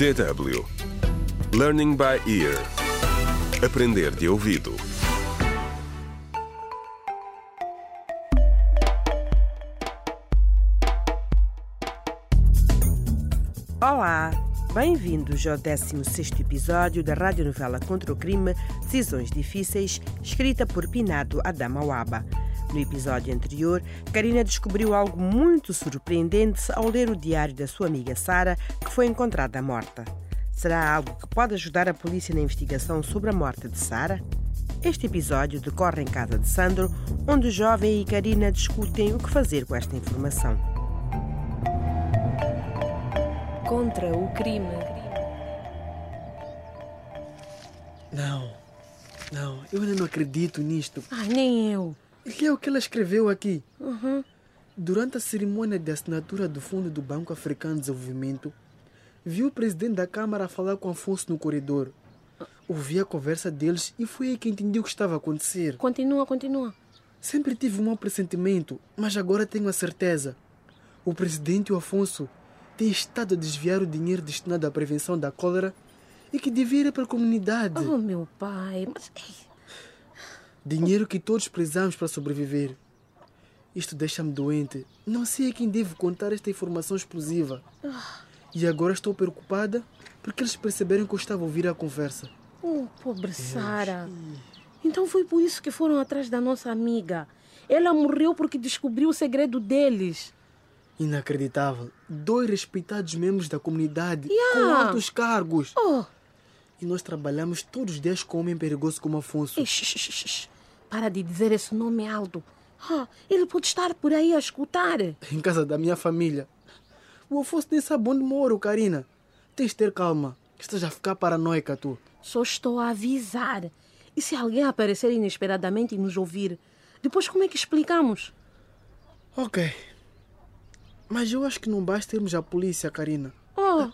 DW Learning by Ear. Aprender de ouvido. Olá, bem-vindos ao 16 episódio da radionovela Contra o Crime Decisões Difíceis, escrita por Pinado Adamawaba. No episódio anterior, Karina descobriu algo muito surpreendente ao ler o diário da sua amiga Sara, que foi encontrada morta. Será algo que pode ajudar a polícia na investigação sobre a morte de Sara? Este episódio decorre em casa de Sandro, onde o jovem e Karina discutem o que fazer com esta informação. Contra o crime. Não, não, eu ainda não acredito nisto. Ai, nem eu. E é o que ela escreveu aqui. Durante a cerimônia de assinatura do Fundo do Banco Africano de Desenvolvimento, viu o presidente da Câmara falar com Afonso no corredor. Ouvi a conversa deles e foi aí que entendi o que estava a acontecer. Continua, continua. Sempre tive um mau pressentimento, mas agora tenho a certeza. O presidente e o Afonso têm estado a desviar o dinheiro destinado à prevenção da cólera e que devia ir para a comunidade. Oh, meu pai. Mas. ei, Dinheiro que todos precisamos para sobreviver. Isto deixa-me doente. Não sei a quem devo contar esta informação explosiva. E agora estou preocupada porque eles perceberam que eu estava a ouvir a conversa. Oh, pobre Sara. Então foi por isso que foram atrás da nossa amiga. Ela morreu porque descobriu o segredo deles. Inacreditável. Dois respeitados membros da comunidade com Yeah. altos cargos. Oh, E nós trabalhamos todos os dias com um homem perigoso como Afonso. shh. para de dizer esse nome alto. Ah, ele pode estar por aí a escutar. Em casa da minha família. O Afonso nem sabe onde moro, Karina. Tens de ter calma. Estás a ficar paranoica, tu. Só estou a avisar. E se alguém aparecer inesperadamente e nos ouvir? Depois como é que explicamos? Ok. Mas eu acho que não basta termos a polícia, Karina. Oh,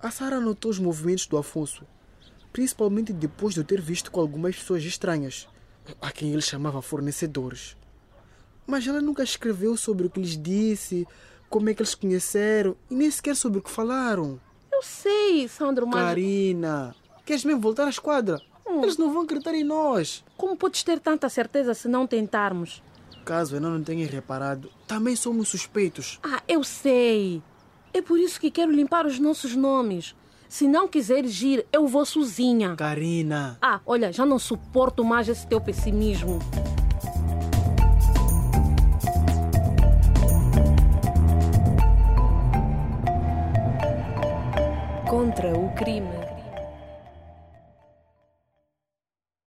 A Sara notou os movimentos do Afonso, principalmente depois de eu ter visto com algumas pessoas estranhas, a quem ele chamava fornecedores. Mas ela nunca escreveu sobre o que lhes disse, como é que eles conheceram e nem sequer sobre o que falaram. eu sei, Sandro, mas... Karina, queres mesmo voltar à esquadra? Eles não vão acreditar em nós. Como podes ter tanta certeza se não tentarmos? Caso eu não tenha reparado, também somos suspeitos. Ah, eu sei. É por isso que quero limpar os nossos nomes. Se não quiseres ir, eu vou sozinha. Karina, Ah, olha, já não suporto mais esse teu pessimismo. Contra o crime.